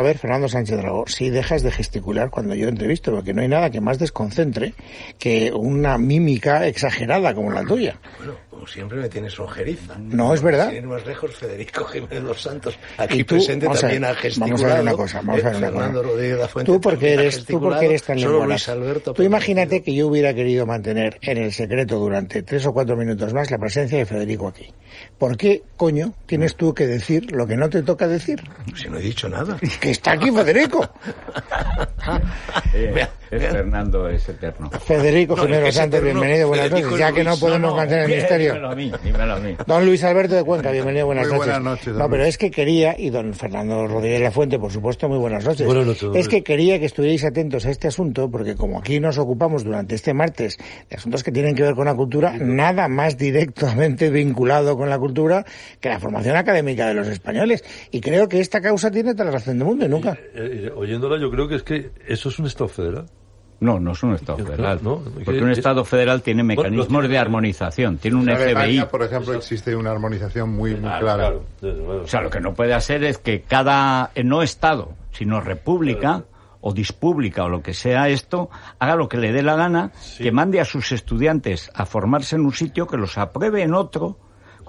a ver, Fernando Sánchez Dragó, si dejas de gesticular cuando yo entrevisto, porque no hay nada que más desconcentre que una mímica exagerada como la tuya. Bueno, como siempre me tienes ojeriza. No, es verdad. Sin más lejos, Federico Jiménez Los Santos, aquí presente también ha gesticulado. Vamos a ver una cosa, vamos a ver una cosa. Tú porque eres, tú porque eres tan Solo Luis Alberto. Tú imagínate que yo hubiera querido mantener en el secreto durante tres o cuatro minutos más la presencia de Federico aquí. ¿Por qué, coño, tienes tú que decir lo que no te toca decir? Si no he dicho nada. Que está aquí Federico. Eh, es Fernando es eterno. Federico Jiménez Santos, bienvenido, buenas noches. Ya que no podemos mantener el misterio. Dímelo a mí, dímelo a mí. Don Luis Alberto de Cuenca, bienvenido, buenas Muy noches. buenas noches, don No, pero es que quería, y don Fernando Rodríguez La Fuente, por supuesto, muy buenas noches. Buenas noches, Es que quería que estuvierais atentos a este asunto, porque como aquí nos ocupamos durante este martes de asuntos que tienen que ver con la cultura, nada más directamente vinculado con la cultura que la formación académica de los españoles. Y creo que esta causa tiene toda la razón del mundo y nunca. Eh, eh, oyéndola, yo creo que es que eso es un Estado federal. No, no es un Estado federal. no, porque que un es- Estado federal tiene mecanismos de armonización, tiene un En FBI. Alemania, por ejemplo, existe una armonización muy, muy Claro, clara. Claro. O sea, lo que no puede hacer es que cada, eh, no Estado, sino república o dispública o lo que sea esto, haga lo que le dé la gana, que mande a sus estudiantes a formarse en un sitio, que los apruebe en otro.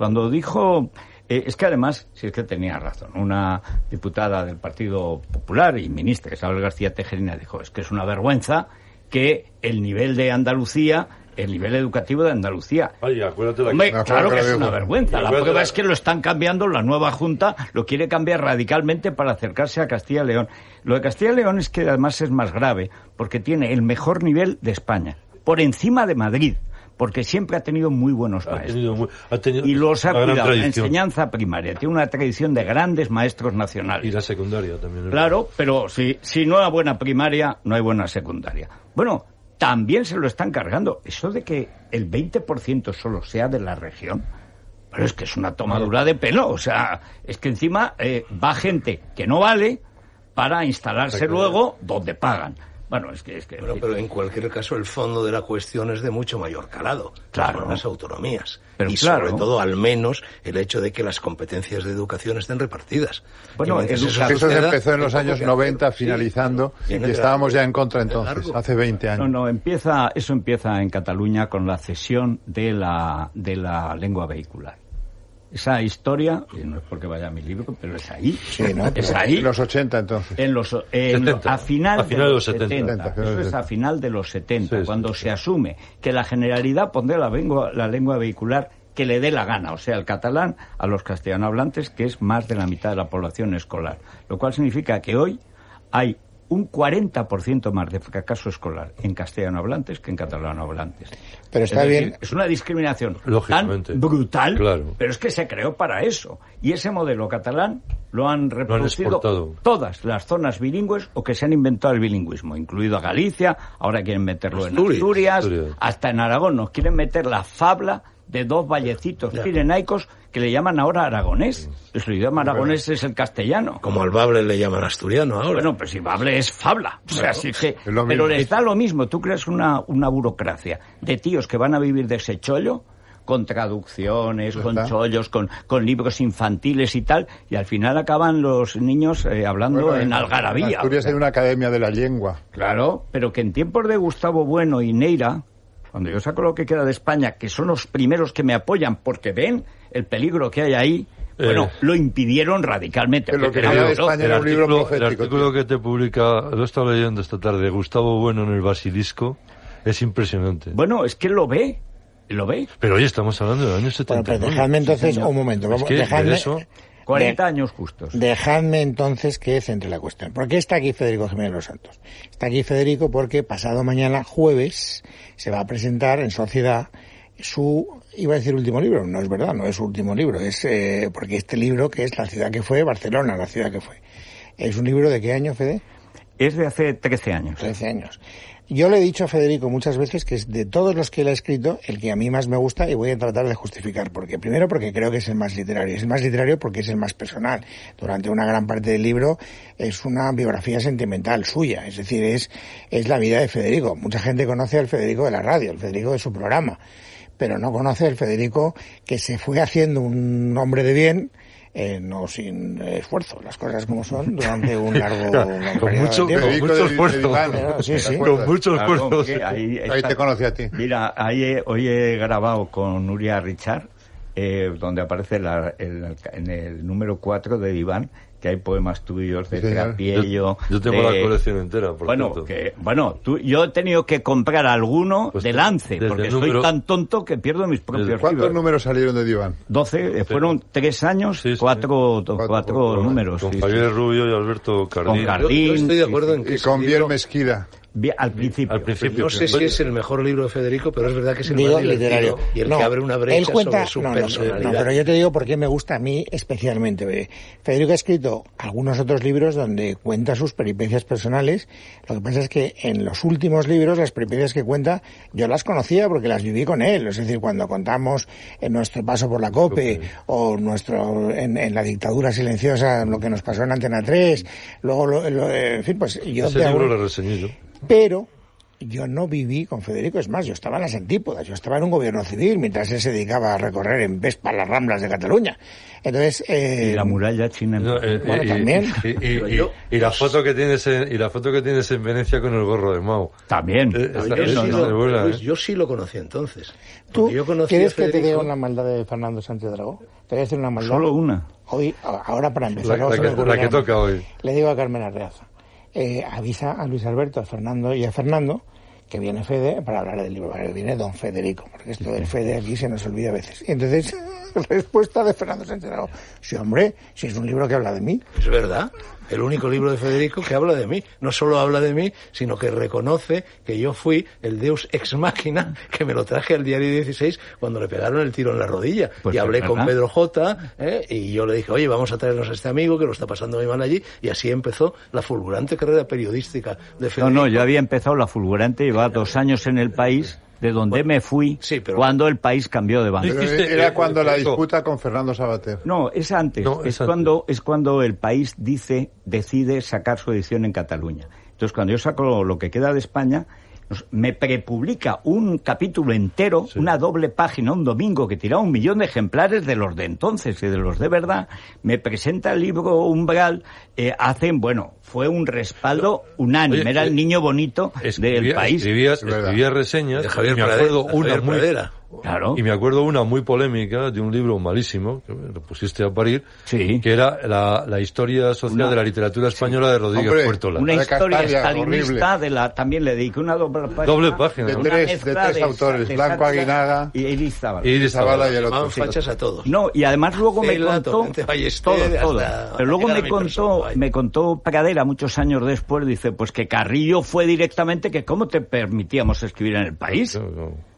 Cuando dijo, eh, es que además, si es que tenía razón, una diputada del Partido Popular y ministra, Isabel García Tejerina, dijo, es que es una vergüenza que el nivel de Andalucía, el nivel educativo de Andalucía, Ay, acuérdate Hombre, acuerdo claro que es una vergüenza. La prueba la- es que lo están cambiando, la nueva Junta lo quiere cambiar radicalmente para acercarse a Castilla y León. Lo de Castilla y León es que además es más grave, porque tiene el mejor nivel de España, por encima de Madrid, porque siempre ha tenido muy buenos ha maestros. tenido, muy- ha tenido Y los ha cuidado. La enseñanza primaria tiene una tradición de grandes maestros nacionales. Y la secundaria también. Claro, pero si, si no hay buena primaria, no hay buena secundaria. Bueno, también se lo están cargando. Eso de que el 20% solo sea de la región, pero es que es una tomadura de pelo. O sea, es que encima eh, va gente que no vale para instalarse luego donde pagan. Bueno, es que... Es que Bueno, pero en cualquier caso el fondo de la cuestión es de mucho mayor calado. Claro. Son las autonomías. Pero y claro. sobre todo, al menos, el hecho de que las competencias de educación estén repartidas. Bueno, Eso se empezó en los años que 90, hacer. Sí, finalizando, viene y estábamos largo. ya en contra entonces, largo. hace 20 años. No, no, empieza, eso empieza en Cataluña con la cesión de la, de la lengua vehicular. Esa historia, y no es porque vaya a mi libro, pero es ahí. Sí, ¿no? Es ahí. En los 80 entonces. En los, en 70. a final, A final de los 70. 70. 70, Eso es a final de los 70, Sí, sí, cuando sí. se asume que la generalidad pondrá la lengua, la lengua vehicular que le dé la gana, o sea, el catalán a los castellano hablantes, que es más de la mitad de la población escolar. Lo cual significa que hoy hay un 40% más de fracaso escolar en castellano hablantes que en catalano hablantes. Pero está Es decir, bien. Es una discriminación Lógicamente. tan brutal, Claro. pero es que se creó para eso. Y ese modelo catalán lo han reproducido todas las zonas bilingües o que se han inventado el bilingüismo, incluido a Galicia, ahora quieren meterlo en Asturias. Hasta en Aragón nos quieren meter la fabla de dos vallecitos pirenaicos que le llaman ahora aragonés. Su idioma aragonés es el castellano. Como al Bable le llaman asturiano ahora. Bueno, pues si Bable es fabla. O sea, así que, lo pero les da lo mismo. Tú creas una, una burocracia de tíos que van a vivir de ese chollo con traducciones, con chollos, con, con libros infantiles y tal, y al final acaban los niños eh, hablando Bueno, en algarabía. En Asturias hay una academia de la lengua. Claro, pero que en tiempos de Gustavo Bueno y Neira, cuando yo saco lo que queda de España, que son los primeros que me apoyan porque ven el peligro que hay ahí, Eh. bueno, lo impidieron radicalmente. Lo que de España era un libro artículo, el artículo tío. que te publica, lo he estado leyendo esta tarde, Gustavo Bueno en el Basilisco, es impresionante. Bueno, es que lo ve, lo ve. Pero hoy estamos hablando del año Bueno, 70. pero dejadme entonces un momento. Es Vamos, que dejadme, de eso- 40 de- años justos. Dejadme entonces que centre la cuestión. ¿Por qué está aquí Federico Jiménez Los Santos? Está aquí Federico porque pasado mañana, jueves, se va a presentar en Sociedad su, iba a decir último libro, no es verdad, no es su último libro, es eh, porque este libro que es La ciudad que fue, Barcelona, la ciudad que fue. ¿Es un libro de qué año, Fede? Es de hace 13 años. 13 años. Yo le he dicho a Federico muchas veces que es de todos los que él ha escrito el que a mí más me gusta y voy a tratar de justificar. Porque primero porque creo que es el más literario. Es el más literario porque es el más personal. Durante una gran parte del libro es una biografía sentimental suya. Es decir, es, es la vida de Federico. Mucha gente conoce al Federico de la radio, el Federico de su programa. Pero no conoce el Federico que se fue haciendo un hombre de bien eh, no sin esfuerzo, las cosas como son, durante un largo Con mucho, de con mucho esfuerzo. Con mucho esfuerzo. ahí te conocí a ti. Mira, ahí he- hoy he grabado con Nuria Richard, eh, donde aparece la- el- en el número 4 de Iván, que hay poemas tuyos de Sí. Trapiello. Yo, yo tengo de- la colección entera, por Bueno, cierto. que, bueno tú, yo he tenido que comprar alguno Pues de lance, porque el soy número- tan tonto que pierdo mis propios ¿Cuántos libros. números salieron de Diván? 12, eh, fueron tres años, Sí, sí. cuatro, Cuatro, cuatro cuatro, números. Con sí, Javier sí. Rubio y Alberto Cardín. Con Yo, yo estoy de sí, acuerdo sí. en que Y con Biel libro- Mesquida. Bien, al principio. Al principio. no sé si es el mejor libro de Federico, pero es verdad que es el Digo, más literario. y el No, que abre una brecha él cuenta, sobre su no, personalidad. No, pero yo te digo por qué me gusta a mí especialmente. Federico ha escrito algunos otros libros donde cuenta sus peripecias personales. Lo que pasa es que en los últimos libros, las peripecias que cuenta, yo las conocía porque las viví con él. Es decir, cuando contamos en nuestro paso por la COPE o nuestro en, en la dictadura silenciosa, lo que nos pasó en Antena 3, luego, lo- lo- en fin, pues yo Ese de libro algún- lo reseñé yo. Pero yo no viví con Federico, es más, yo estaba en las antípodas, yo estaba en un gobierno civil mientras él se dedicaba a recorrer en Vespa las ramblas de Cataluña. Entonces, eh, Y la muralla china. No, eh, Bueno, y, también. y- y- y- la foto que tienes en, y la foto que tienes en Venecia con el gorro de Mao. También. Eh, yo, sí lo, muy buena, Luis, ¿eh? yo sí lo conocí entonces. ¿tú yo conocí quieres que te Federico- una maldad de Fernando Sánchez Dragó? Te voy a decir una maldad. Solo una. Hoy, ahora para empezar, La- no la que- la que toca hoy. Le digo a Carmen Arreaza, eh, avisa a Luis Alberto, a Fernando y a Fernando que viene Fede para hablar del libro, que viene don Federico, porque esto del Fede aquí se nos olvida a veces. Y entonces, respuesta de Fernando Sánchez sí hombre, si es un libro que habla de mí. Es verdad. El único libro de Federico que habla de mí. No solo habla de mí, sino que reconoce que yo fui el Deus ex machina que me lo traje al diario 16 cuando le pegaron el tiro en la rodilla. Pues y hablé con. Pedro J. ¿eh? y yo le dije, oye, vamos a traernos a este amigo que lo está pasando muy mal allí. Y así empezó la fulgurante carrera periodística de No, Federico. no, yo había empezado la fulgurante, llevaba dos años en el país, de donde me fui sí, pero- cuando el país cambió de bando. Era cuando la disputa con Fernando Sabater. No, es antes. No, es, es antes. cuando es cuando el país dice decide sacar su edición en Cataluña. Entonces, cuando yo saco lo que queda de España, me prepublica un capítulo entero, una doble página, un domingo que tiraba un millón de ejemplares de los de entonces y de los de verdad. Me presenta el libro Umbral, eh, hacen, bueno, fue un respaldo unánime. Oye, Era eh, el niño bonito del Escribía- país. Escribías, Es verdad. escribías reseñas. De Javier me acuerdo una Javier muy, Pradera. Claro. Y me acuerdo una muy polémica de un libro malísimo, que lo pusiste a parir, Sí. que era la, la historia social Una- de la literatura española de Rodríguez Hombre, Puertola. Una de historia Castalia, stalinista horrible. de la también le dediqué una doble página. Doble página. De tres- de tres autores, de Blanco Aguinaga y Elizábal. Y Zabala y el otro. fachas a todos. No, y además luego me contó todo, todo. Pero luego me contó, me contó Pradera muchos años después, dice, pues que Carrillo fue directamente que cómo te permitíamos escribir en el país. No, no.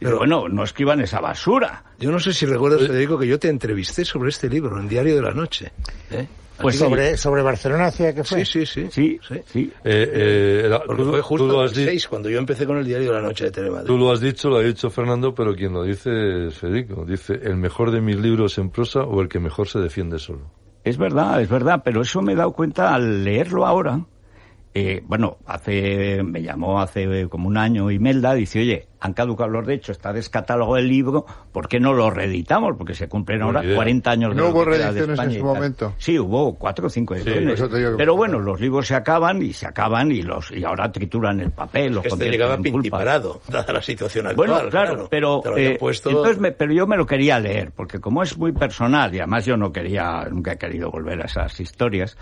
Dice, bueno, no escriban esa basura. Yo no sé si recuerdas, Federico, que yo te entrevisté sobre este libro en Diario de la Noche. ¿eh? Pues Así que- Sobre, sobre Barcelona, ¿hacia qué fue? Sí, sí, sí. Sí, sí. sí. Eh, eh, era- Porque tú, fue tú justo lo en has el di- 6, cuando yo empecé con el Diario de la Noche de Telemadrid. tú lo has dicho, lo ha dicho Fernando, pero quien lo dice es Federico. Dice, el mejor de mis libros en prosa o el que mejor se defiende solo. Es verdad, es verdad, pero eso me he dado cuenta al leerlo ahora. Eh, bueno, hace, me llamó hace como un año Imelda, dice, oye, han caducado los derechos, está descatálogo el libro, ¿por qué no lo reeditamos? Porque se cumplen ahora Buena idea. 40 años de ¿No hubo reediciones en España su momento? Sí, hubo cuatro o cinco ediciones. Pero bueno, los libros se acaban y se acaban y los y ahora trituran el papel, los Este llegaba pintiparado, dada la situación actual. Bueno, claro, pero lo habían eh, puesto- entonces me- pero yo me lo quería leer porque como es muy personal y además yo no quería nunca he querido volver a esas historias,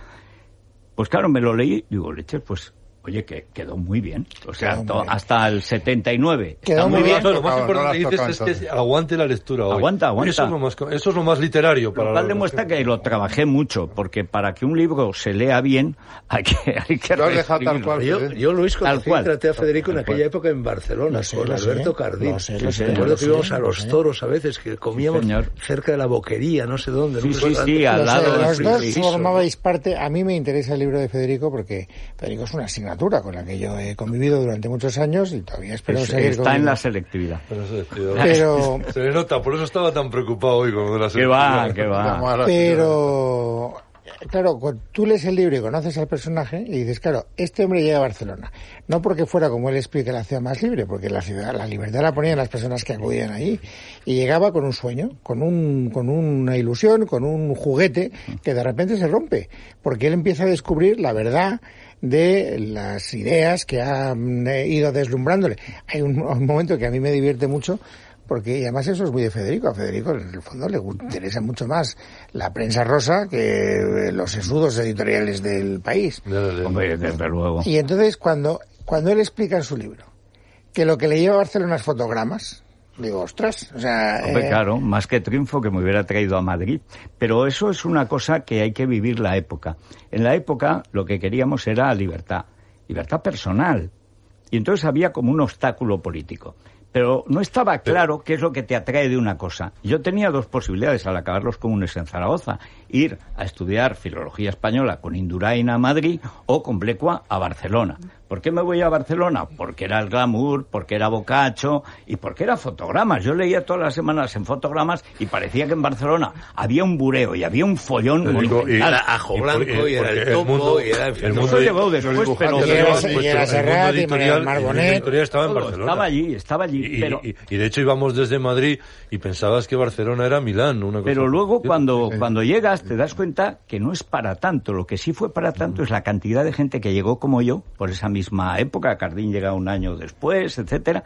pues claro me lo leí digo leches pues oye que quedó muy bien, o sea to- bien. hasta el 79 Quedó está muy bien. bien. lo más no importante has dices es que aguante la lectura hoy. Aguanta, aguanta. Eso es lo más, eso es lo más literario para Lo cual demuestra que lo trabajé mucho, porque para que un libro se lea bien hay que, hay que Lo has dejado tal cual. Yo, yo Luis, conocí cual. traté a Federico en aquella cual. época en Barcelona, Lo sé, con lo sé. Alberto Cardín. Lo sé, lo Recuerdo que sé, íbamos a lo los toros a veces, que comíamos cerca de la boquería, no sé dónde. Sí, sí, sí, al lado del los dos formabais parte. A mí me interesa el libro de Federico porque Federico es una asignatura con la que yo he convivido durante muchos años y todavía espero Es- seguir está en la selectividad. Pero se despidió. Pero, Se le nota, por eso estaba tan preocupado hoy con la Que va, selectividad. que va. Vamos a la- pero claro, cuando tú lees el libro y conoces al personaje y dices, claro, este hombre llega a Barcelona. No porque fuera, como él explica, la ciudad más libre, porque la ciudad, la libertad la ponían las personas que acudían allí. Y llegaba con un sueño, con un, con una ilusión, con un juguete que de repente se rompe. Porque él empieza a descubrir la verdad de las ideas que ha mm, ido deslumbrándole. Hay un, un momento que a mí me divierte mucho porque y además eso es muy de Federico. A Federico en el fondo le interesa mucho más la prensa rosa que los sesudos editoriales del país. Hombre, desde luego. Y entonces cuando, cuando él explica en su libro que lo que le lleva a Barcelona es fotogramas, digo, ostras, o sea... Hombre, eh, claro, más que triunfo que me hubiera traído a Madrid. Pero eso es una cosa que hay que vivir la época. En la época lo que queríamos era libertad, libertad personal. Y entonces había como un obstáculo político. Pero no estaba claro qué es lo que te atrae de una cosa. Yo tenía dos posibilidades al acabar los comunes en Zaragoza. Ir a estudiar filología española con Indurain a Madrid o con Blecua a Barcelona. ¿Por qué me voy a Barcelona? Porque era el glamour, porque era bocacho y porque era fotogramas. Yo leía todas las semanas en fotogramas y parecía que en Barcelona había un bureo y había un follón. Digo, y-. Era Ajo y Blanco y era porque el Topo mundo- y era, el todo mundo- Eso llegó después, pero... Y era- Pues, y era el Serrat, y el Marbonet. estaba en Barcelona. Estaba allí, estaba allí, Y, pero... y- y de hecho íbamos desde Madrid y pensabas que Barcelona era Milán, una cosa Pero luego cuando, cuando llegas te das cuenta que no es para tanto. Lo que sí fue para tanto es la cantidad de gente que llegó como yo por esa misma época. Cardín llega un año después, etcétera,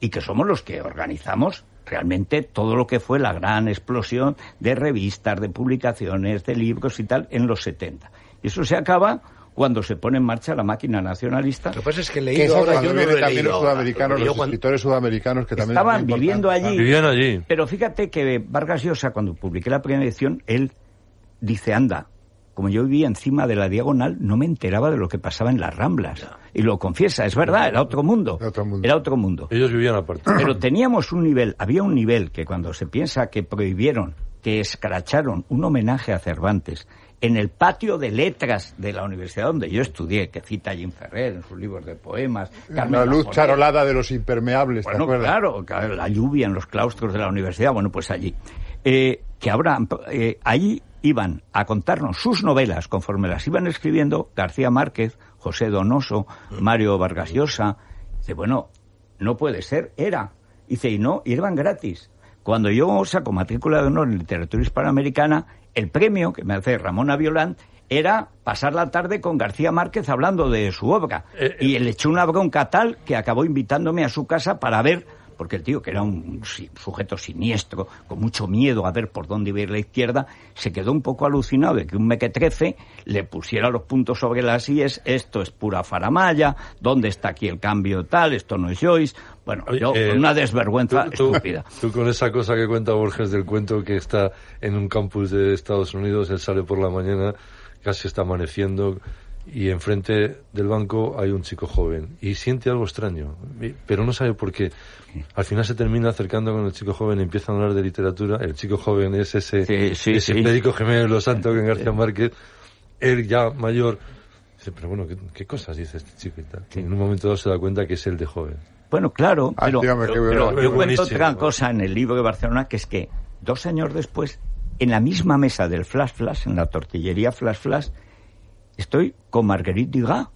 y que somos los que organizamos realmente todo lo que fue la gran explosión de revistas, de publicaciones, de libros y tal en los 70. Y eso se acaba cuando se pone en marcha la máquina nacionalista. Lo que pasa es que he Que leído eso ahora, yo no lo también leído los sudamericanos, los escritores sudamericanos que también Estaban viviendo importante. allí. Vivían allí. Pero fíjate que Vargas Llosa, cuando publiqué la primera edición, él dice, anda, como yo vivía encima de la diagonal, no me enteraba de lo que pasaba en las Ramblas. Y lo confiesa, es verdad, era otro mundo. Era otro mundo. Era otro mundo. Ellos vivían aparte. Pero teníamos un nivel, había un nivel que cuando se piensa que prohibieron, que escracharon un homenaje a Cervantes en el patio de letras de la universidad donde yo estudié, que cita Jim Ferrer en sus libros de poemas. Carmen La luz charolada de los impermeables, ¿te Bueno, acuerdas? claro, la lluvia en los claustros de la universidad, bueno, pues allí. Eh, que ahora, eh, allí iban a contarnos sus novelas conforme las iban escribiendo García Márquez, José Donoso, Mario Vargas Llosa. Dice, bueno, no puede ser, era. Dice, y no, y eran gratis. Cuando yo saco matrícula de honor en literatura hispanoamericana, el premio que me hace Ramón Aviolant era pasar la tarde con García Márquez hablando de su obra. Eh, y le echó una bronca tal que acabó invitándome a su casa para ver, porque el tío, que era un sujeto siniestro, con mucho miedo a ver por dónde iba a ir la izquierda, se quedó un poco alucinado de que un mequetrefe le pusiera los puntos sobre las IES, esto es pura faramaya, ¿dónde está aquí el cambio tal? Esto no es Joyce. Bueno, Oye, yo, eh, una desvergüenza tú- tú- estúpida. Tú con esa cosa que cuenta Borges del cuento que está en un campus de Estados Unidos, él sale por la mañana, casi está amaneciendo, y enfrente del banco hay un chico joven y siente algo extraño, pero no sabe por qué. Al final se termina acercando con el chico joven y empiezan a hablar de literatura. El chico joven es ese, Sí, sí, ese sí. De Los Santos que en García Márquez, él ya mayor. Dice, pero bueno, ¿qué, qué cosas dice este chico y tal? Y en un momento dado se da cuenta que es el de joven. Bueno, claro, Ah, pero, pero- bueno. pero yo cuento otra cosa en el libro de Barcelona, que es que dos años después, en la misma mesa del Flash Flash, en la tortillería Flash Flash, estoy con Marguerite Dugas,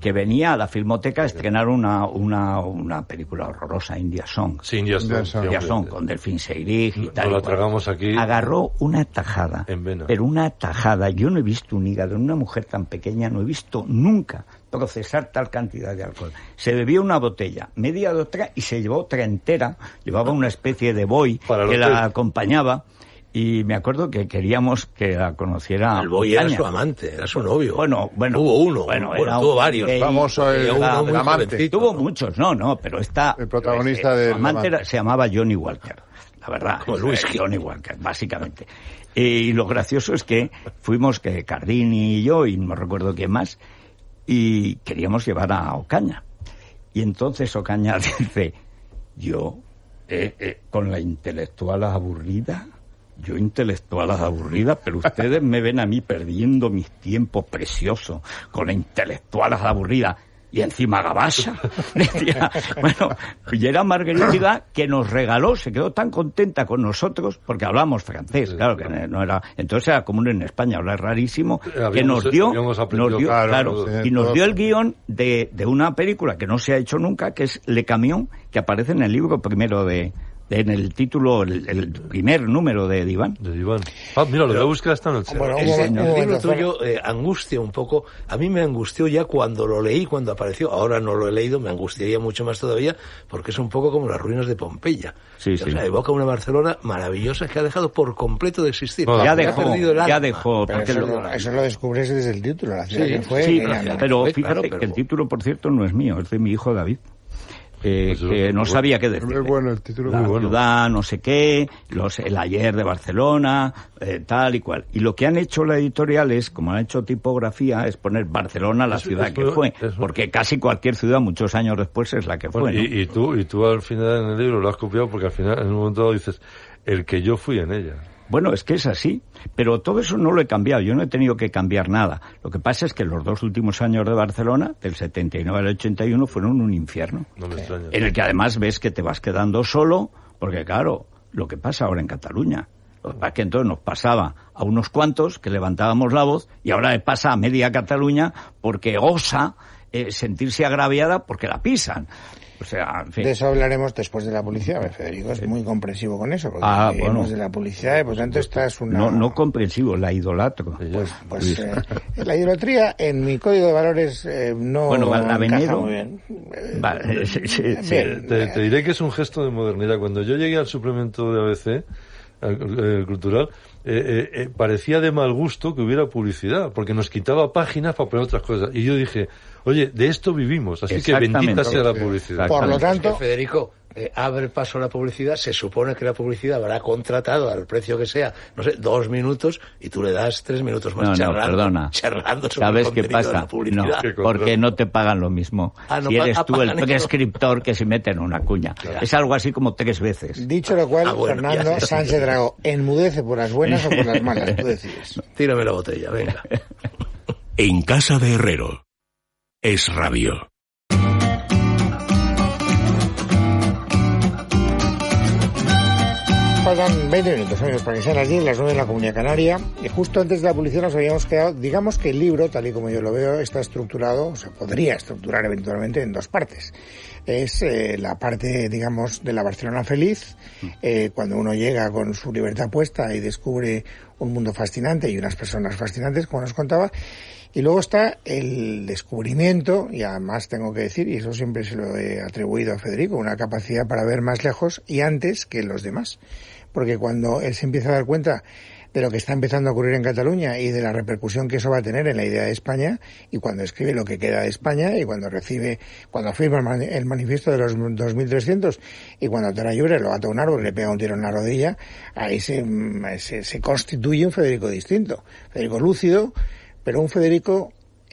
que venía a la Filmoteca a estrenar una, una, una película horrorosa, India Song. Sí, India Stone, India. Song, con Delfín Seyrig y tal. la y cual. tragamos aquí. Agarró una tajada. En vena. Pero una tajada. Yo no he visto un hígado en una mujer tan pequeña, no he visto nunca procesar tal cantidad de alcohol. Se bebió una botella, media de otra, y se llevó otra entera. Llevaba una especie de boy Para que la acompañaba. Y me acuerdo que queríamos que la conociera. El boy era su amante, era su novio. Bueno, bueno. Tuvo uno, Bueno, bueno, tuvo varios. gay. Famoso el, el amante. jovencito. Tuvo muchos, no, no, pero esta... El protagonista eh, del su amante amante. era- se llamaba Johnny Walker, la verdad. Como Luis Eh, Gil. Johnny Walker, básicamente. Y lo gracioso es que fuimos, que Cardini y yo, y no recuerdo quién más, y queríamos llevar a Ocaña. Y entonces Ocaña dice, yo, eh, eh, con la intelectual aburrida, yo intelectual aburrida, pero ustedes me ven a mí perdiendo mis tiempos preciosos con la intelectual aburrida. y encima gabasa. Decía, bueno, y era Margarita que nos regaló, se quedó tan contenta con nosotros, porque hablamos francés, claro, que no era, entonces era común en España, es rarísimo, que nos dio, nos dio- claro, y nos dio el guion de, de una película que no se ha hecho nunca, que es Le Camión, que aparece en el libro primero de- en el título, el, el primer número de Diván. De Iván. Ah, mira, lo voy a buscar esta noche. Bueno, el libro momento, tuyo eh, angustia un poco. A mí me angustió ya cuando lo leí, cuando apareció. Ahora no lo he leído, me angustiaría mucho más todavía, porque es un poco como las ruinas de Pompeya. Sí, o sí. sea, evoca una Barcelona maravillosa que ha dejado por completo de existir. Bueno, Ya Que ha dejó, perdido el ya alma. dejó, eso, lo- lo, eso lo descubres desde el título, la ciudad Sí, que fue. Sí, que ya no- pero fíjate claro, que el título, por cierto, no es mío, es de mi hijo David. Eh, Pues que no sabía qué decir. Es bueno el título. La muy bueno. ciudad, no sé qué, los, el ayer de Barcelona, eh, tal y cual. Y lo que han hecho la editorial es, como han hecho tipografía, es poner Barcelona la Eso- ciudad eso- que fue. porque casi cualquier ciudad, muchos años después, es la que Bueno, fue. ¿no? y, y tú, y tú al final en el libro lo has copiado porque al final en un momento dado dices el que yo fui en ella. Bueno, es que es así, pero todo eso no lo he cambiado, yo no he tenido que cambiar nada. Lo que pasa es que los dos últimos años de Barcelona, del 79 al 81, fueron un infierno. No me extraña. En el que además ves que te vas quedando solo, porque claro, lo que pasa ahora en Cataluña. Lo que pasa es que entonces nos pasaba a unos cuantos que levantábamos la voz y ahora le pasa a media Cataluña porque osa eh, sentirse agraviada porque la pisan. O sea, en fin. De eso hablaremos después de la publicidad. Federico es muy comprensivo con eso, porque Ah, bueno. de la publicidad y por tanto esta es una... No, no comprensivo, la idolatro. Ella- Pues eh, la idolatría en mi código de valores eh, no Bueno, Valdavenero. muy bien. Eh, Vale, sí, sí, sí. bien. Te, te diré que es un gesto de modernidad. Cuando yo llegué al suplemento de ABC, cultural, eh, eh, eh, parecía de mal gusto que hubiera publicidad, porque nos quitaba páginas para poner otras cosas. Y yo dije, oye, de esto vivimos, así que bendita sea la publicidad. Por lo Es que, tanto, Federico, eh, abre paso a la publicidad, se supone que la publicidad habrá contratado al precio que sea, no sé, dos minutos, y tú le das tres minutos más No, no, charlando, perdona. charlando sobre ¿Sabes el qué pasa? la publicidad. No, porque no te pagan lo mismo. Ah, no si eres tú el prescriptor que se mete en una cuña. Es algo así como tres veces. dicho lo cual, Ah, bueno, Fernando. Sánchez Drago, enmudece por las buenas o por las malas, tú decides. Tírame la botella, venga. En casa de Herrero. Es rabio. Faltan 20 minutos, amigos, para que sean las 10, las 9 en la Comunidad Canaria. Y justo antes de la publicidad nos habíamos quedado, digamos que el libro, tal y como yo lo veo, está estructurado, o se podría estructurar eventualmente en dos partes. Es eh, la parte, digamos, de la Barcelona feliz, eh, cuando uno llega con su libertad puesta y descubre un mundo fascinante y unas personas fascinantes, como nos contaba. Y luego está el descubrimiento, y además tengo que decir, y eso siempre se lo he atribuido a Federico, una capacidad para ver más lejos y antes que los demás. Porque cuando él se empieza a dar cuenta de lo que está empezando a ocurrir en Cataluña y de la repercusión que eso va a tener en la idea de España, y cuando escribe lo que queda de España, y cuando recibe, cuando firma el mani- el manifiesto de los 2300, y cuando Tara Llobre lo ata a un árbol y le pega un tiro en la rodilla, ahí se, se constituye un Federico distinto. Federico lúcido, pero un Federico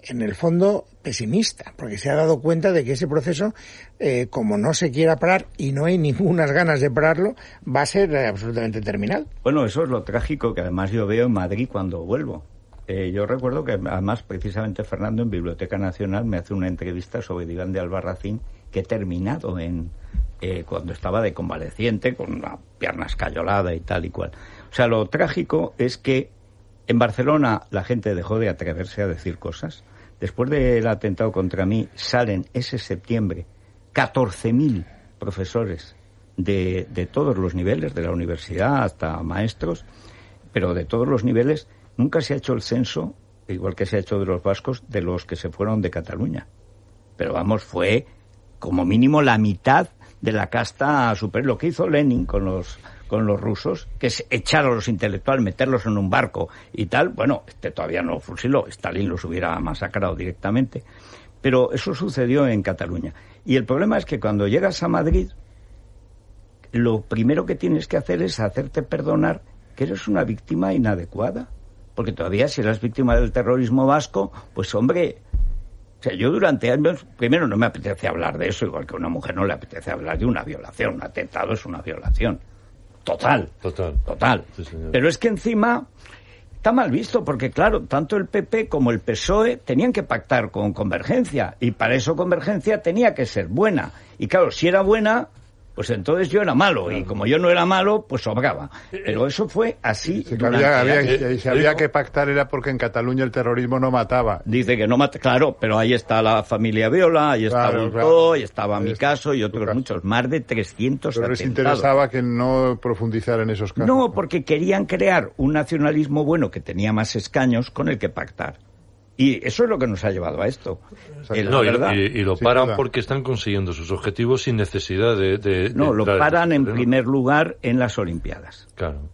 en el fondo pesimista, porque se ha dado cuenta de que ese proceso, eh, como no se quiera parar y no hay ningunas ganas de pararlo, va a ser eh, absolutamente terminal. Bueno, eso es lo trágico que además yo veo en Madrid cuando vuelvo. Eh, yo recuerdo que además precisamente Fernando en Biblioteca Nacional me hace una entrevista sobre Diván de Albarracín que he terminado en eh, cuando estaba de convaleciente con una pierna escayolada y tal y cual. O sea, lo trágico es que en Barcelona la gente dejó de atreverse a decir cosas. Después del atentado contra mí salen ese septiembre 14.000 profesores de, de todos los niveles, de la universidad hasta maestros, pero de todos los niveles. Nunca se ha hecho el censo, igual que se ha hecho de los vascos, de los que se fueron de Cataluña. Pero vamos, fue como mínimo la mitad de la casta super. Lo que hizo Lenin con los con los rusos, que es echar a los intelectuales, meterlos en un barco y tal, bueno, este todavía no fusiló, Stalin los hubiera masacrado directamente. Pero eso sucedió en Cataluña. Y el problema es que cuando llegas a Madrid, lo primero que tienes que hacer es hacerte perdonar que eres una víctima inadecuada. Porque todavía si eres víctima del terrorismo vasco, pues hombre, o sea, yo durante años, primero no me apetece hablar de eso, igual que a una mujer no le apetece hablar de una violación. Un atentado es una violación. Total. Total. Total. Sí, señor. Pero es que encima está mal visto, porque claro, tanto el PP como el PSOE tenían que pactar con Convergencia, y para eso Convergencia tenía que ser buena. Y claro, si era buena, pues entonces yo era malo, y como yo no era malo, pues sobraba. Pero eso fue así. Sí, que durante había, había- años. y si había que pactar era porque en Cataluña el terrorismo no mataba. Dice que no mata, claro, pero ahí está la familia Viola, ahí está Claro, Bultó, claro. ahí estaba Ahí mi está, caso y otros caso. muchos, más de 300 Pero les interesaba que no profundizar en esos casos. No, porque querían crear un nacionalismo bueno que tenía más escaños con el que pactar. Y eso es lo que nos ha llevado a esto. Eh, No, y, verdad. y- y lo paran porque están consiguiendo sus objetivos sin necesidad de... de- No, de lo paran en primer lugar en las Olimpiadas. Claro.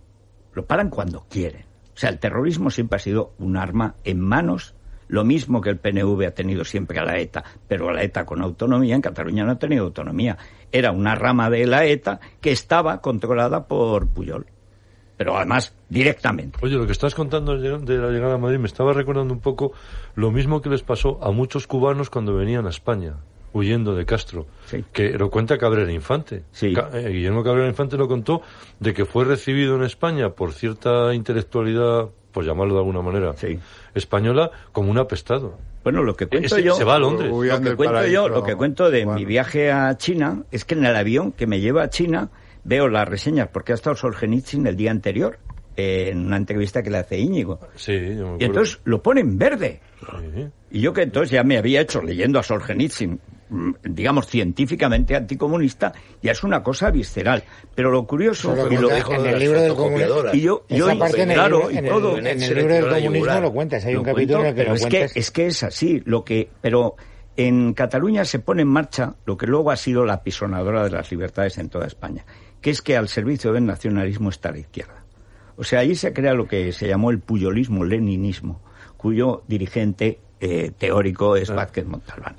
Lo paran cuando quieren. O sea, el terrorismo siempre ha sido un arma en manos, lo mismo que el PNV ha tenido siempre a la ETA, pero a la ETA con autonomía, en Cataluña no ha tenido autonomía. Era una rama de la ETA que estaba controlada por Puyol. Pero además, directamente. Oye, lo que estás contando de la llegada a Madrid me estaba recordando un poco lo mismo que les pasó a muchos cubanos cuando venían a España, huyendo de Castro. Sí. Que lo cuenta Cabrera Infante. Sí. Eh, Guillermo Cabrera Infante lo contó de que fue recibido en España por cierta intelectualidad, por llamarlo de alguna manera, Sí. española, como un apestado. Bueno, lo que cuento Ese- yo... se va a Londres. Lo que cuento paraíso, yo, lo que cuento de mi viaje a China es que en el avión que me lleva a China veo las reseñas porque ha estado Solzhenitsyn el día anterior eh, en una entrevista que le hace Íñigo. Sí, yo me. Y entonces lo pone en verde. Sí. Y yo que entonces ya me había hecho leyendo a Solzhenitsyn, mm, digamos, científicamente anticomunista, ya es una cosa visceral. Pero lo curioso... Lo y lo- en el libro del comunismo. y yo, yo parte en el, claro, libro, y en el- todo. en el libro del comunismo lo cuentas. Hay Lo un capítulo en el que cuento, lo pero es que, cuentas. es que es así. Lo que, pero en Cataluña se pone en marcha lo que luego ha sido la pisonadora de las libertades en toda España, que es que al servicio del nacionalismo está la izquierda. O sea, ahí se crea lo que se llamó el puyolismo-leninismo, cuyo dirigente eh, teórico es Vázquez Montalbán.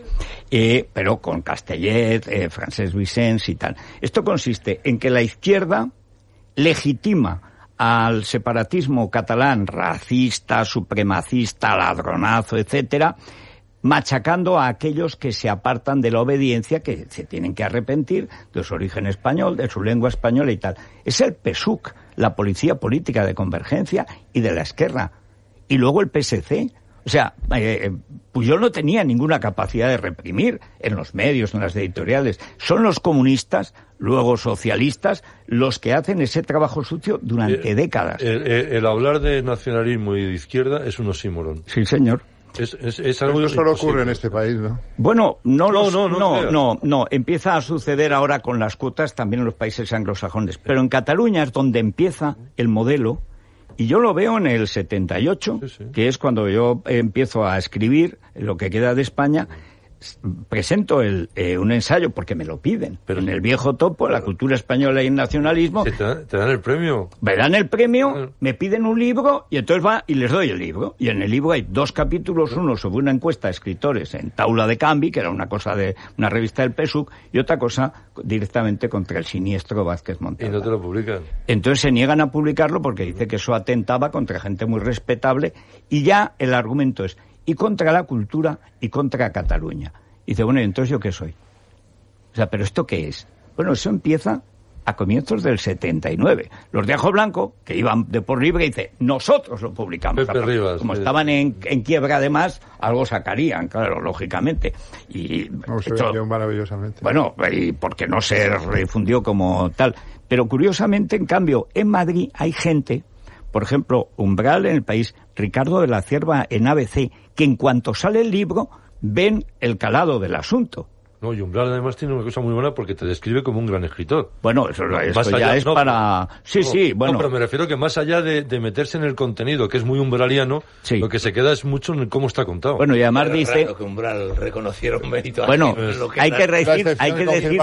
Eh, pero con Castellet, eh, Francesc Vicens y tal. Esto consiste en que la izquierda legitima al separatismo catalán racista, supremacista, ladronazo, etcétera, machacando a aquellos que se apartan de la obediencia, que se tienen que arrepentir de su origen español, de su lengua española y tal. Es el PSUC, la Policía Política de Convergencia y de la Esquerra. Y luego el PSC. O sea, eh, Puyol no tenía ninguna capacidad de reprimir en los medios, en las editoriales. Son los comunistas, luego socialistas, los que hacen ese trabajo sucio durante Eh, décadas. El, el- el hablar de nacionalismo y de izquierda es un oxímoron. sí, señor. Es, es, es algo Esto solo imposible. ocurre en este país, ¿no? Bueno, no, No, los- no, no no, no, empieza a suceder ahora con las cuotas también en los países anglosajones, pero en Cataluña es donde empieza el modelo y yo lo veo en el 78, Sí, sí. que es cuando yo empiezo a escribir lo que queda de España. Presento el, eh, un ensayo porque me lo piden. Pero- en el viejo topo, la cultura española y el nacionalismo, te, dan- te dan el premio. me dan el premio, me piden un libro y entonces va y les doy el libro. Y en el libro hay dos capítulos, uno sobre una encuesta de escritores en Taula de Cambi, que era una cosa de una revista del PSUC, y otra cosa directamente contra el siniestro Vázquez Y Montalbán. no te lo publican. Entonces se niegan a publicarlo porque dice que eso atentaba contra gente muy respetable y ya el argumento es y contra la cultura y contra Cataluña. Y dice, bueno, ¿y entonces yo qué soy? O sea, ¿pero esto qué es? Bueno, eso empieza a comienzos del 79. Los de Ajo Blanco, que iban de por libre, dice, nosotros lo publicamos. Pepe Aparte, Rivas, Como sí. estaban en, en quiebra además, algo sacarían, claro, lógicamente. Y No, se esto- vendió maravillosamente. bueno, y porque no se refundió como tal. Pero curiosamente, en cambio, en Madrid hay gente, por ejemplo, Umbral en el país, Ricardo de la Cierva en ABC, que en cuanto sale el libro ven el calado del asunto. No, y Umbral además tiene una cosa muy buena porque te describe como un gran escritor. Bueno, eso, esto Más ya allá- es no, para... Sí, no, sí, no, bueno. pero me refiero que más allá de, de meterse en el contenido, que es muy umbraliano, Sí. lo que se queda es mucho en cómo está contado. Bueno, y además dice... raro que Umbral reconociera un mérito Bueno, lo hay era- que decir, hay que decir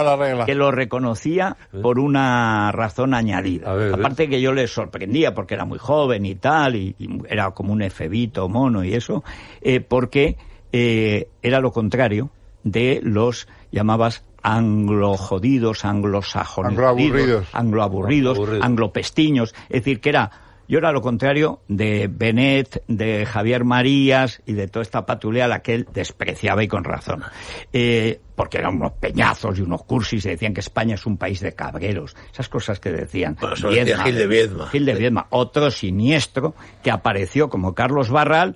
que lo reconocía por una razón añadida. A ver, Aparte que yo le sorprendía porque era muy joven y tal, y, y era como un efebito mono y eso, eh, porque eh, era lo contrario de los llamabas anglojodidos, anglosajones, Angloaburridos. angloaburridos, Aburridos. anglopestiños, es decir, que era Yo era lo contrario de Benet, de Javier Marías y de toda esta patulea a la que él despreciaba y con razón. Eh, porque eran unos peñazos y unos cursis y decían que España es un país de cabreros. Esas cosas que decían. Bueno, Gil de Viedma. Gil de Viedma. Otro siniestro que apareció como Carlos Barral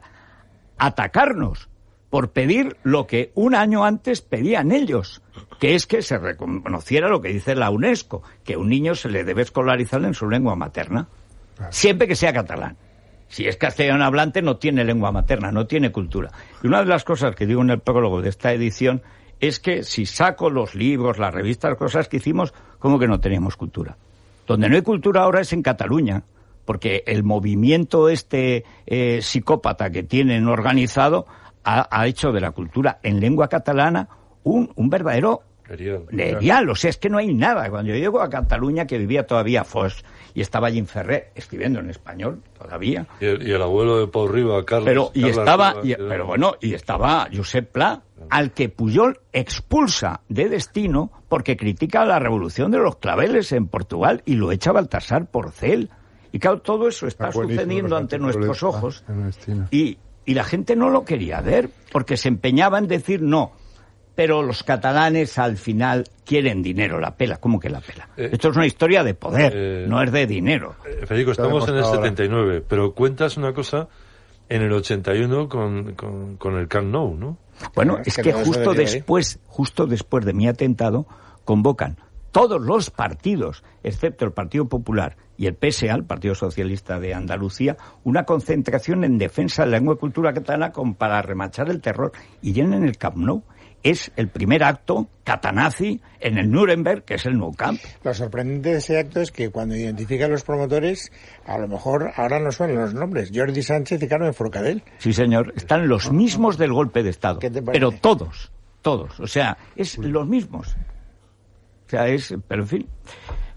a atacarnos por pedir lo que un año antes pedían ellos, que es que se reconociera lo que dice la UNESCO, que a un niño se le debe escolarizar en su lengua materna, siempre que sea catalán. Si es castellano hablante no tiene lengua materna, no tiene cultura. Y una de las cosas que digo en el prólogo de esta edición es que si saco los libros, las revistas, las cosas que hicimos, como que no teníamos cultura. Donde no hay cultura ahora es en Cataluña, porque el movimiento este eh, psicópata que tienen organizado ha, ha, hecho de la cultura en lengua catalana un, un verdadero Serial. O sea, es que no hay nada. Cuando yo llego a Cataluña, que vivía todavía Foix, y estaba Jim Ferrer escribiendo en español todavía. Y el, y el abuelo de Pau Riba, Carlos. Pero, y Carlos estaba, Riba, y- que era- pero bueno, y estaba Josep Pla, al que Puyol expulsa de destino porque critica la revolución de los claveles en Portugal y lo echa Baltasar Porcel. Y claro, todo eso está, Está sucediendo ante nuestros ojos. Y, y la gente no lo quería ver, porque se empeñaba en decir no. Pero los catalanes al final quieren dinero, la pela. ¿Cómo que la pela? Eh, Esto es una historia de poder, eh, no es de dinero. Eh, Federico, estamos en el ahora. 79, pero cuentas una cosa en el 81 con, con, con el Camp Nou, ¿no? Bueno, es que justo después, justo después de mi atentado, convocan todos los partidos, excepto el Partido Popular y el PSA, el Partido Socialista de Andalucía, una concentración en defensa de la lengua y cultura catalana con, para remachar el terror y llenan el Camp Nou. Es el primer acto catanazi en el Nuremberg, que es el Nou Camp. Lo sorprendente de ese acto es que cuando identifican los promotores, a lo mejor ahora no suenan los nombres. Jordi Sánchez y Carmen Forcadell. Sí, señor, están los mismos del golpe de Estado. ¿Qué te parece? Pero todos, todos. O sea, es los mismos. O sea, es, pero en fin,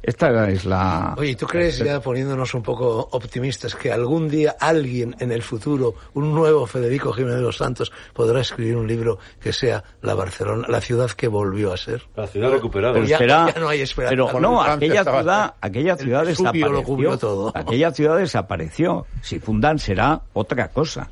esta es la... Oye, ¿tú crees, ya poniéndonos un poco optimistas, que algún día alguien en el futuro, un nuevo Federico Jiménez de los Santos, podrá escribir un libro que sea la Barcelona, la ciudad que volvió a ser? La ciudad recuperada. Pero ya- no hay esperanza. Pero no, aquella ciudad, aquella el ciudad desapareció. cubrió todo. Aquella ciudad desapareció. Si fundan será otra cosa.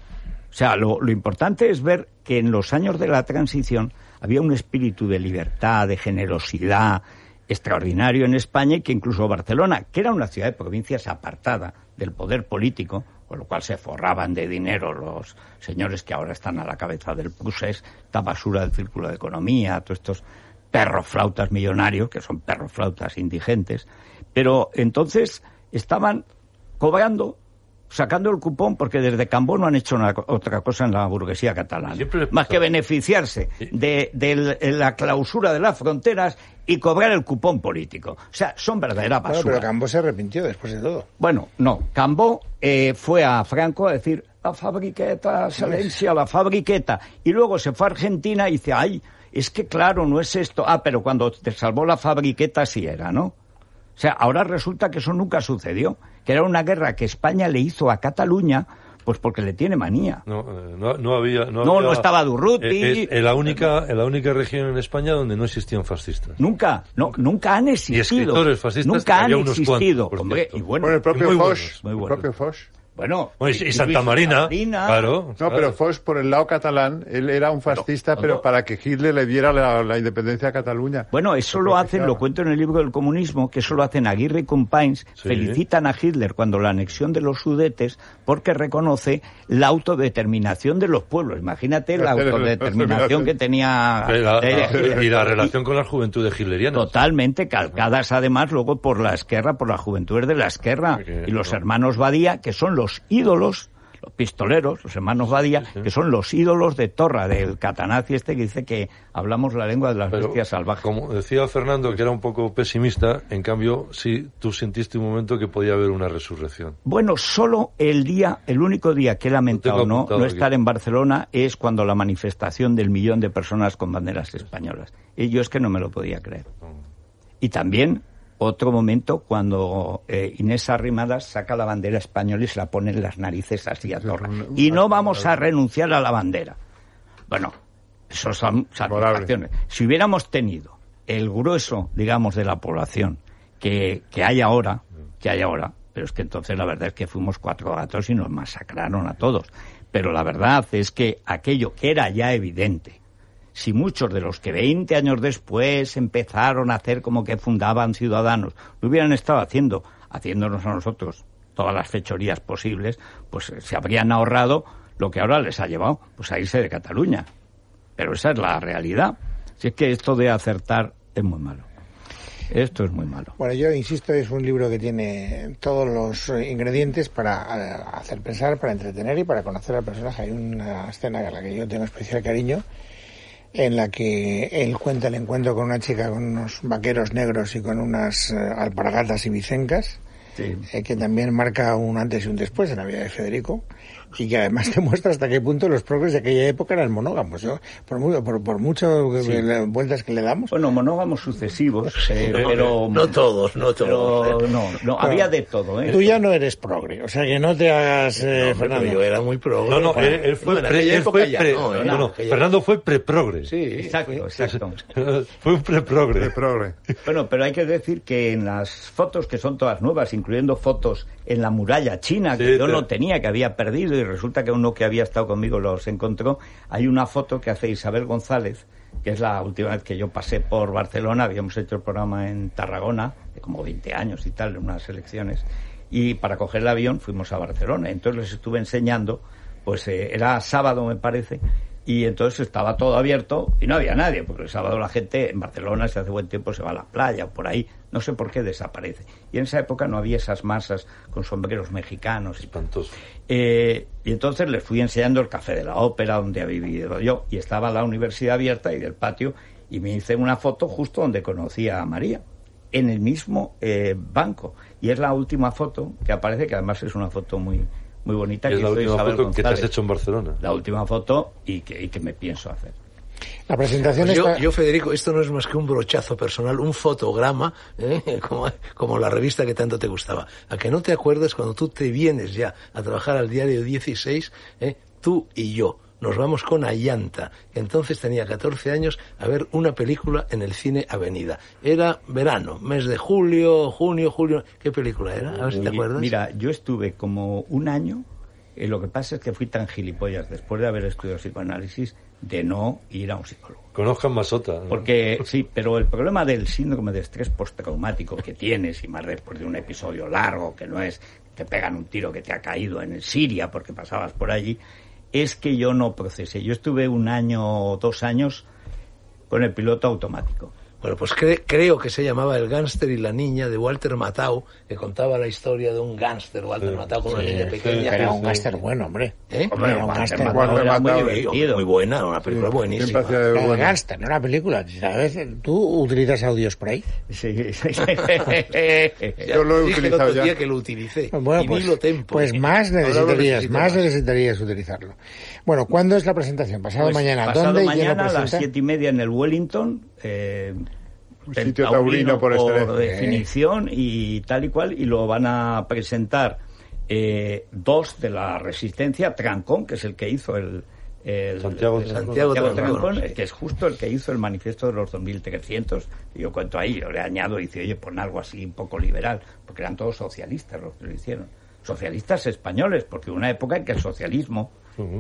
O sea, lo, lo importante es ver que en los años de la transición había un espíritu de libertad, de generosidad extraordinario en España y que incluso Barcelona, que era una ciudad de provincias apartada del poder político, con lo cual se forraban de dinero los señores que ahora están a la cabeza del Prusés, esta basura del círculo de economía, todos estos perros flautas millonarios, que son perros flautas indigentes, pero entonces estaban cobrando, sacando el cupón, porque desde Cambó no han hecho una- otra cosa en la burguesía catalana, más que beneficiarse de, de la clausura de las fronteras y cobrar el cupón político. O sea, son verdadera basura. pero Cambó se arrepintió después de todo. Bueno, no. Cambó eh, fue a Franco a decir la fabriqueta, excelencia, la fabriqueta. Y luego se fue a Argentina y dice, ay, es que claro, no es esto. Ah, pero cuando te salvó la fabriqueta sí era, ¿no? O sea, ahora resulta que eso nunca sucedió. Que era una guerra que España le hizo a Cataluña, pues porque le tiene manía. No, eh, no, no había. No, No, había- no estaba Durruti. Eh, es en la única, en la única región en España donde no existían fascistas. Nunca, no, nunca han existido. escritores fascistas nunca han había unos existido. cuantos, Hombre, y bueno, Bueno, el propio muy Foch. buenos, muy el propio Foch. Bueno, y, Santa Marina, Marina, claro. No, pero Foch por el lado catalán, él era un fascista, pero, para que Hitler le diera la, la independencia a Cataluña. Bueno, eso lo hacen, lo cuento en el libro del comunismo, que eso lo hacen Aguirre y Companys, Sí. felicitan a Hitler cuando la anexión de los Sudetes, porque reconoce la autodeterminación de los pueblos. Imagínate la autodeterminación que tenía la- la- y la relación con las juventudes hitlerianas. Totalmente, calcadas además luego por la esquerra, por la juventud de la esquerra. Porque, Y los no. hermanos Badía, que son los ídolos, los pistoleros, los hermanos Badía, Sí, sí. que son los ídolos de Torra, del catanazi este que dice que hablamos la lengua de las Pero, bestias salvajes. como decía Fernando, que era un poco pesimista, en cambio, sí, tú sentiste un momento que podía haber una resurrección. Bueno, solo el día, el único día que he lamentado no, aquí. estar en Barcelona es cuando la manifestación del millón de personas con banderas españolas. Y yo es que no me lo podía creer. Y también otro momento cuando eh, Inés Arrimadas saca la bandera española y se la pone en las narices así a Torra. Y no vamos a renunciar a la bandera. Bueno, eso son satisfacciones. Si hubiéramos tenido el grueso, digamos, de la población que, que hay ahora, que hay ahora, pero es que entonces la verdad es que fuimos cuatro gatos y nos masacraron a todos. Pero la verdad es que aquello que era ya evidente, si muchos de los que 20 años después empezaron a hacer como que fundaban ciudadanos, lo hubieran estado haciendo, haciéndonos a nosotros todas las fechorías posibles, pues se habrían ahorrado lo que ahora les ha llevado, pues a irse de Cataluña. Pero esa es la realidad. Si es que esto de acertar es muy malo. Esto es muy malo. Bueno, yo insisto, es un libro que tiene todos los ingredientes para eh, hacer pensar, para entretener y para conocer al personaje. Hay una escena a la que yo tengo especial cariño, en la que él cuenta el encuentro con una chica con unos vaqueros negros y con unas eh, alpargatas y bicencas, eh, que también marca un antes y un después en la vida de Federico y que además te muestra hasta qué punto los progres de aquella época eran monógamos. Yo, por, por, por muchas vueltas que le damos, Bueno, monógamos sucesivos, eh, pero... No todos, no todos. pero no, no, había de todo, ¿eh? tú ya no eres progre, o sea que no te hagas, eh, Fernando. yo era muy pro. No, no, él, él fue, Bueno, pre- él fue no, ¿eh? no, no, Fernando fue pre-progre. Sí, Exacto, exacto. fue un pre-progre. Progre. Bueno, pero hay que decir que en las fotos, que son todas nuevas, incluyendo fotos en la muralla china, que Sí, yo no tenía, que había perdido, y resulta que uno que había estado conmigo los encontró, hay una foto que hace Isabel González, que es la última vez que yo pasé por Barcelona, habíamos hecho el programa en Tarragona, de como 20 años y tal, en unas elecciones, y para coger el avión fuimos a Barcelona, entonces les estuve enseñando, pues eh, era sábado me parece, y entonces estaba todo abierto y no había nadie, porque el sábado la gente en Barcelona, si hace buen tiempo, se va a la playa o por ahí, no sé por qué desaparece. Y en esa época no había esas masas con sombreros mexicanos y Espantoso. eh, y entonces les fui enseñando el café de la ópera donde había vivido yo y estaba la universidad abierta y del patio y me hice una foto justo donde conocí a María en el mismo eh, banco y es la última foto que aparece que además es una foto muy muy bonita Y es que la última Isabel foto que te has González. hecho en Barcelona. la última foto y que, y que me pienso hacer La presentación Pues yo, está... yo, Federico, esto no es más que un brochazo personal, un fotograma, ¿eh? como, como la revista que tanto te gustaba. A que no te acuerdas cuando tú te vienes ya a trabajar al diario 16, ¿eh? tú y yo. Nos vamos con Ayanta, que entonces tenía 14 años, a ver una película en el cine Avenida. Era verano, mes de julio, junio, julio. ¿Qué película era? A ver si te Y, acuerdas. Mira, yo estuve como un año, eh, lo que pasa es que fui tan gilipollas después de haber estudiado psicoanálisis de no ir a un psicólogo. Conozcan Masota. ¿no? Porque sí, pero el problema del síndrome de estrés postraumático que tienes, y más después de un episodio largo, que no es te pegan un tiro que te ha caído en Siria porque pasabas por allí, es que yo no procesé. Yo estuve un año o dos años con el piloto automático. Bueno, pues cre- creo que se llamaba El gánster y la niña de Walter Matthau, que contaba la historia de un gánster, Walter Matthau, con una niña pequeña. Era un gáster bueno, hombre. ¿Eh? Hombre, era un Matthau bueno. era muy divertido. Muy buena, una película buenísima. un bueno. gángster, no una película. ¿sabes? ¿Tú utilizas audios por ahí? Sí, sí. Yo lo he el utilizado ya. día que lo utilicé. Bueno, y pues, lo tempo. pues más Ahora lo necesitarías, más necesitarías utilizarlo. Bueno, ¿cuándo es la presentación? Pasado Pues, mañana. pasado ¿Dónde mañana a las siete y media en el Wellington. Eh, Un el sitio taurino por definición y tal y cual. Y lo van a presentar eh, dos de la Resistencia, Trancón, que es el que hizo el... el- Santiago el- Trancón. Santiago Trancón, Trancón, sí. eh, que es justo el que hizo el manifiesto de los 2300. Y yo cuento ahí, yo le añado y dice, oye, pon algo así un poco liberal, porque eran todos socialistas los que lo hicieron. Socialistas españoles, porque hubo una época en que el socialismo,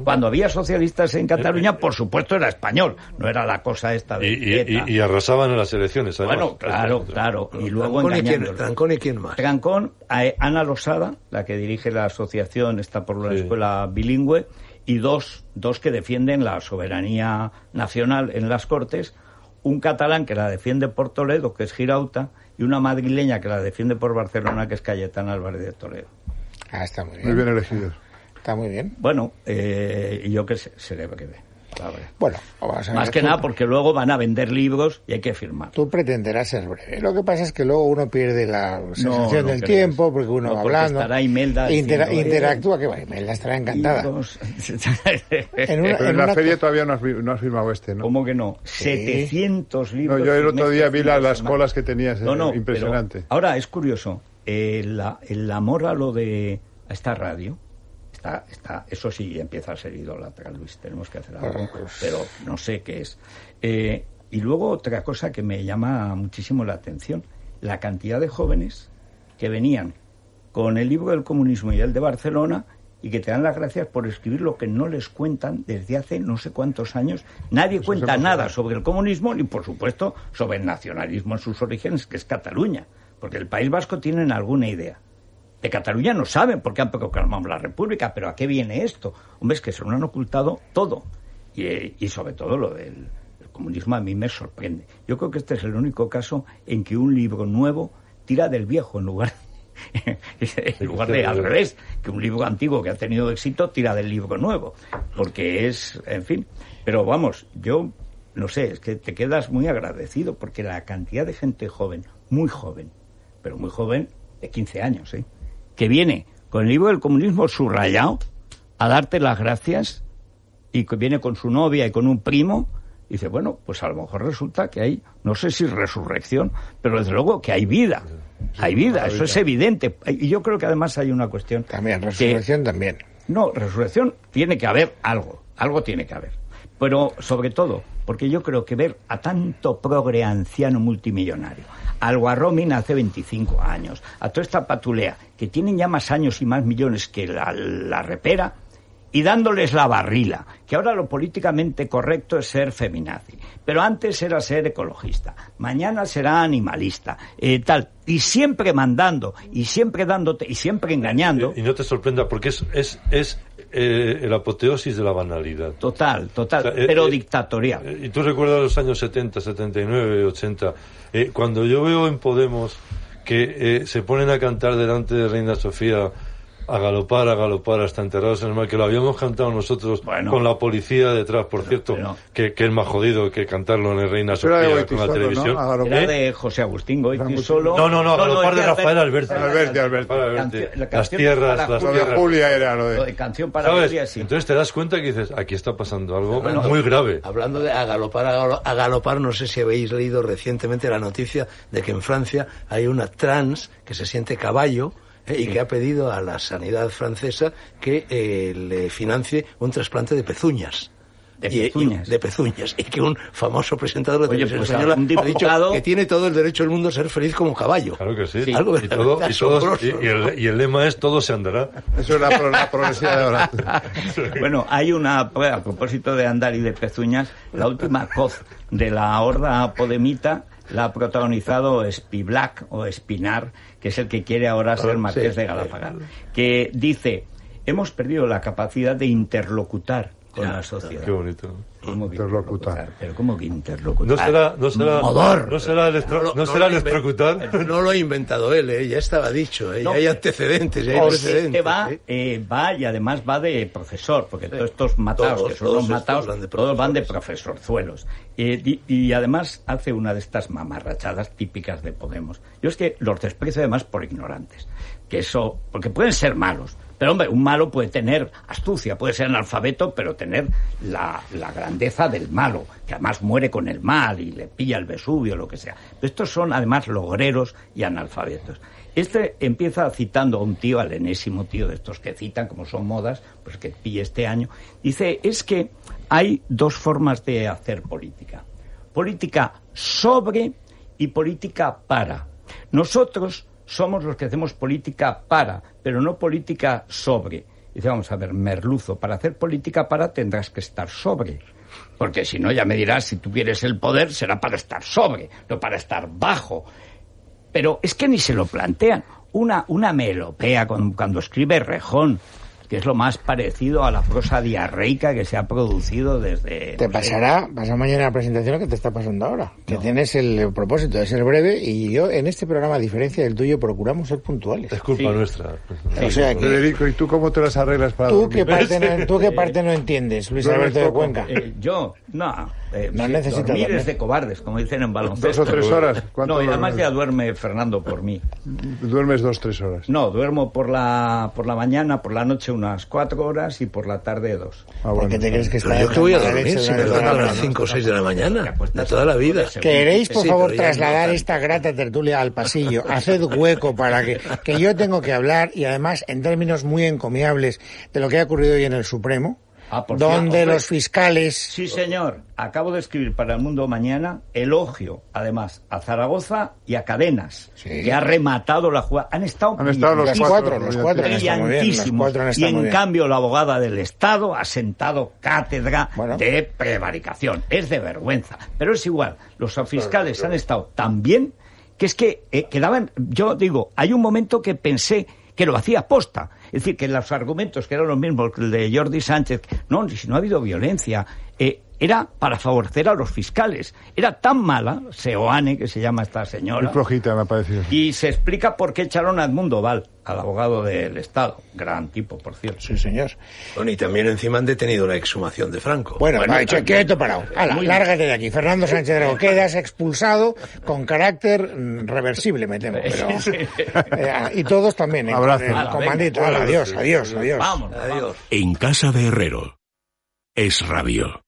cuando había socialistas en Cataluña, por supuesto era español, no era la cosa esta de... Y, y- arrasaban en las elecciones. además. bueno, claro, claro. Y luego Trancón y, quién. Trancón y quién más. Trancón, a Ana Losada, la que dirige la asociación, está por la Sí. escuela bilingüe, y dos, dos que defienden la soberanía nacional en las Cortes, un catalán que la defiende por Toledo, que es Girauta, y una madrileña que la defiende por Barcelona, que es Cayetana Álvarez de Toledo. Ah, está muy bien. Muy bien elegidos. Está muy bien. Bueno, eh, y yo que sé, se le que ve. la verdad. Bueno, vamos a ver. Más que Tú- nada porque luego van a vender libros y hay que firmar. Tú pretenderás ser breve. Lo que pasa es que luego uno pierde la sensación no del creas. tiempo, porque uno No, va porque hablando. estará Imelda intera- diciendo, interactúa, que va, Imelda estará encantada. En una- Pero en en la feria todavía no has, vi- no has firmado este, ¿no? ¿Cómo que no? 700 libros. No, yo el otro día vi las colas que tenías, eh, No, no, impresionante. ahora es curioso. eh, la- el amor a lo de a esta radio, está, está, eso sí empieza a ser idólatra, Luis. Tenemos que hacer algo, pero no sé qué es. Eh, y luego otra cosa que me llama muchísimo la atención: la cantidad de jóvenes que venían con el libro del comunismo y el de Barcelona y que te dan las gracias por escribir lo que no les cuentan desde hace no sé cuántos años. Nadie cuenta nada sobre el comunismo ni, por supuesto, sobre el nacionalismo en sus orígenes, que es Cataluña, porque el País Vasco tienen alguna idea. De Cataluña no saben por qué han proclamado la República, pero ¿a qué viene esto? Hombre, es que se lo han ocultado todo. Y, y sobre todo lo del el comunismo a mí me sorprende. Yo creo que este es el único caso en que un libro nuevo tira del viejo en lugar en lugar de al revés, que un libro antiguo que ha tenido éxito tira del libro nuevo, porque es, en fin, pero vamos, yo no sé, es que te quedas muy agradecido porque la cantidad de gente joven, muy joven, pero muy joven, de 15 años, ¿eh? Que viene con el libro del comunismo subrayado a darte las gracias y que viene con su novia y con un primo y dice, bueno, pues a lo mejor resulta que hay, no sé si resurrección, pero desde luego que hay vida. Hay vida, eso es evidente. Y yo creo que además hay una cuestión. También, resurrección también. No, resurrección tiene que haber algo, algo tiene que haber. Pero sobre todo, porque yo creo que ver a tanto progre anciano multimillonario, al Guarromin hace 25 años, a toda esta patulea, que tienen ya más años y más millones que la, la repera, y dándoles la barrila, que ahora lo políticamente correcto es ser feminazi, pero antes era ser ecologista, mañana será animalista, eh, tal, y siempre mandando, y siempre dándote, y siempre engañando. Y, y no te sorprenda, porque es, es, es eh, el apoteosis de la banalidad. Total, total, O sea, eh, pero eh, dictatorial. Eh, Y tú recuerdas los años 70, 79, 80. Eh, cuando yo veo en Podemos que eh, se ponen a cantar delante de Reina Sofía a galopar, a galopar hasta enterrados en el mar, que lo habíamos cantado nosotros Bueno. con la policía detrás, por cierto, pero- que, que es más jodido que cantarlo en el Reina Sofía con la televisión. ¿no? A de José Agustín Goiti solo. No, no, no, galopar es de Rafael Alberti. Alberti, Alberti. Para verte. Canción- la Las canción tierras, para las de tierras. Julia era lo Lo de... canción para ¿Sabes? Julia, sí. Entonces te das cuenta que dices, aquí está pasando algo Bueno, muy grave. Hablando de a galopar, a galo- a galopar, no sé si habéis leído recientemente la noticia de que en Francia hay una trans que se siente caballo eh, y que ha pedido a la sanidad francesa que eh, le financie un trasplante de pezuñas. De Y- y- pezuñas. de pezuñas. Y que un famoso presentador de televisión pues, española un ha dicho que tiene todo el derecho del mundo a ser feliz como caballo. Claro que sí. Sí. Algo y, todo, y, todos- asombroso, y- y el, y el lema es todo se andará. Eso es la, la progresividad de ahora. Bueno, hay una a propósito de andar y de pezuñas. La última coz de la horda podemita la ha protagonizado Spiblack o Espinar, que es el que quiere ahora ser Ah, marqués de Galapagar, que dice, hemos perdido la capacidad de interlocutar con Ya, la sociedad. Qué bonito. ¿Cómo que Interlocutar. Pero ¿cómo que interlocutar? No será, no será, Modor. no será, electro- no, lo- será electrocutar. No lo ha inventado él, eh, ya estaba dicho, eh, No. ya hay antecedentes, ya hay Porque precedentes. este va, eh. eh, va y además va de profesor, porque todos estos matados, Todos, que son todos los matados, van de todos van de profesorzuelos. Eh, y, y además hace una de estas mamarrachadas típicas de Podemos. Yo es que los desprecio además por ignorantes. Que eso, porque pueden ser malos. Pero hombre, un malo puede tener astucia, puede ser analfabeto, pero tener la, la grandeza del malo, que además muere con el mal y le pilla el Vesubio, lo que sea. Pero estos son además logreros y analfabetos. Este empieza citando a un tío, al enésimo tío de estos que citan, como son modas, pues que pille este año. Dice, es que hay dos formas de hacer política. Política sobre y política para. Nosotros somos los que hacemos política para, pero no política sobre. Dice, vamos a ver, merluzo, para hacer política para tendrás que estar sobre. Porque si no, ya me dirás, si tú quieres el poder, será para estar sobre, no para estar bajo. Pero es que ni se lo plantean. Una, una melopea cuando, cuando escribe Rejón, que es lo más parecido a la prosa diarreica que se ha producido desde... Te no pasará, pasa mañana la presentación lo que te está pasando ahora. Que tienes el propósito de ser breve y yo en este programa, a diferencia del tuyo, procuramos ser puntuales. Es culpa Sí. nuestra. O sea que Federico, ¿y tú cómo te las arreglas para tú dormir? qué parte no, tú qué parte no entiendes, Luis Alberto de. Cuenca. Eh, yo, no. Eh, No sí, necesitas dormir dormir. es de cobardes, como dicen en baloncesto. Dos o tres horas. ¿Cuánto No, y además ya duerme Fernando por mí. Duermes dos, tres horas. No, duermo por la, por la mañana, por la noche unas cuatro horas y por la tarde dos. Ah, ¿Por qué bueno. te crees que está yo que voy a la dormir si de me levanto a las 5 o 6 de la mañana, Te de toda la vida. ¿Queréis, por favor, no trasladar esta grata tertulia al pasillo? Haced hueco para que, que yo tengo que hablar y además en términos muy encomiables de lo que ha ocurrido hoy en el Supremo, Ah, por donde cierto, los fiscales... Sí, señor. Acabo de escribir para El Mundo Mañana elogio, además, a Zaragoza y a Cadenas, Sí. que ha rematado la jugada. Han estado Han estado los cuatro, los cuatro han estado muy bien, los brillantísimos. cuatro han Y en cambio la abogada del Estado ha sentado cátedra Bueno. de prevaricación. Es de vergüenza. Pero es igual. Los fiscales han estado tan bien que es que eh, quedaban... Yo digo, hay un momento que pensé que lo hacía posta. Es decir, que los argumentos que eran los mismos que el de Jordi Sánchez, no, si no ha habido violencia, eh, era para favorecer a los fiscales. Era tan mala, Seoane, que se llama esta Muy señora, flojita me ha parecido. y se explica por qué echaron a Edmundo Val, al abogado del Estado. Gran tipo, por cierto. Sí, señor. Bueno, y también encima han detenido la exhumación de Franco. Bueno, Bueno, ha dicho, también. quieto parado. Lárgate de aquí. Fernando Sánchez Dragó, quedas expulsado con carácter mm, reversible, me temo. Pero, Eh, y todos también. ¿eh? Abrazo. El Hala, comandito. venga. Adiós, adiós, adiós. Vamos, Adiós. En casa de Herrero. Es Radio.